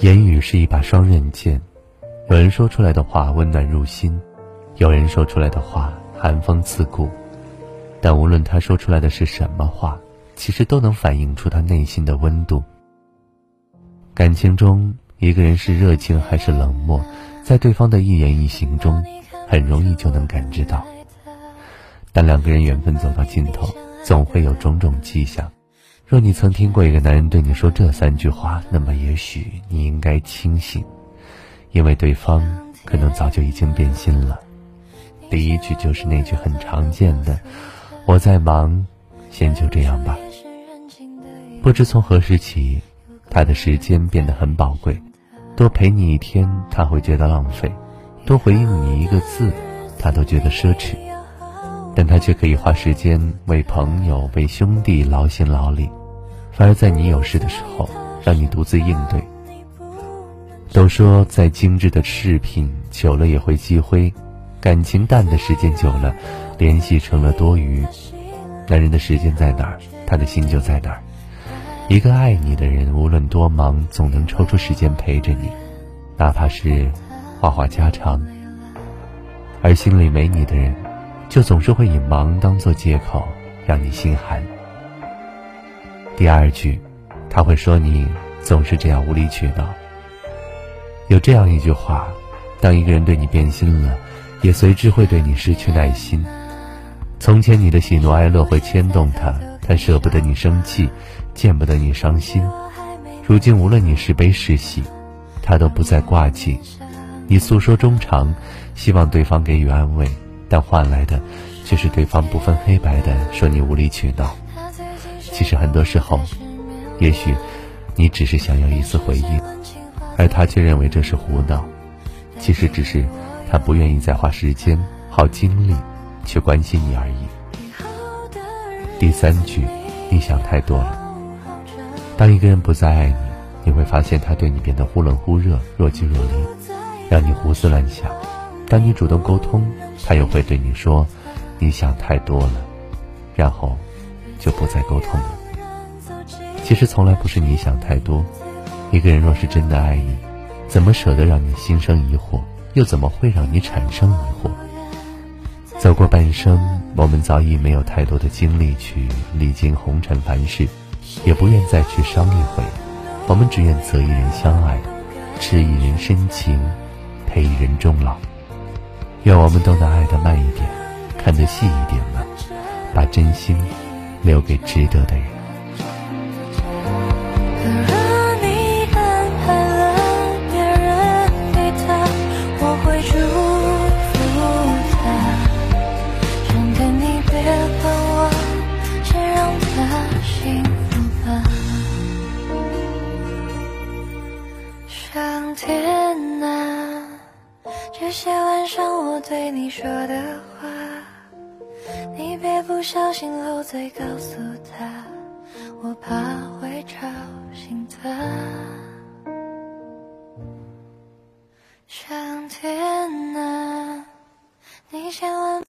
言语是一把双刃剑，有人说出来的话温暖入心，有人说出来的话寒风刺骨。但无论他说出来的是什么话，其实都能反映出他内心的温度。感情中，一个人是热情还是冷漠，在对方的一言一行中，很容易就能感知到。但两个人缘分走到尽头，总会有种种迹象。若你曾听过一个男人对你说这三句话，那么也许你应该清醒，因为对方可能早就已经变心了。第一句就是那句很常见的。我在忙，先就这样吧。不知从何时起，他的时间变得很宝贵，多陪你一天他会觉得浪费，多回应你一个字，他都觉得奢侈。但他却可以花时间为朋友、为兄弟劳心劳力，反而在你有事的时候让你独自应对。都说再精致的饰品久了也会积灰，感情淡的时间久了。联系成了多余，男人的时间在哪儿，他的心就在哪儿。一个爱你的人，无论多忙，总能抽出时间陪着你，哪怕是话话家常。而心里没你的人，就总是会以忙当做借口，让你心寒。第二句，他会说你总是这样无理取闹。有这样一句话：当一个人对你变心了，也随之会对你失去耐心。从前你的喜怒哀乐会牵动他，他舍不得你生气，见不得你伤心。如今无论你是悲是喜，他都不再挂记。你诉说衷肠，希望对方给予安慰，但换来的却是对方不分黑白的说你无理取闹。其实很多时候，也许你只是想要一次回应，而他却认为这是胡闹。其实只是他不愿意再花时间耗精力。去关心你而已。第三句，你想太多了。当一个人不再爱你，你会发现他对你变得忽冷忽热、若即若离，让你胡思乱想。当你主动沟通，他又会对你说：“你想太多了。”然后就不再沟通了。其实从来不是你想太多。一个人若是真的爱你，怎么舍得让你心生疑惑？又怎么会让你产生疑惑？走过半生，我们早已没有太多的精力去历经红尘凡事，也不愿再去伤一回。我们只愿择一人相爱，痴一人深情，陪一人终老。愿我们都能爱得慢一点，看得细一点吧，把真心留给值得的人。可若你安排了别人给他，我会祝福他。上天，你别管我，先让他幸福吧。上天啊，这些晚上我对你说的话。不小心漏嘴告诉他我怕会吵醒他。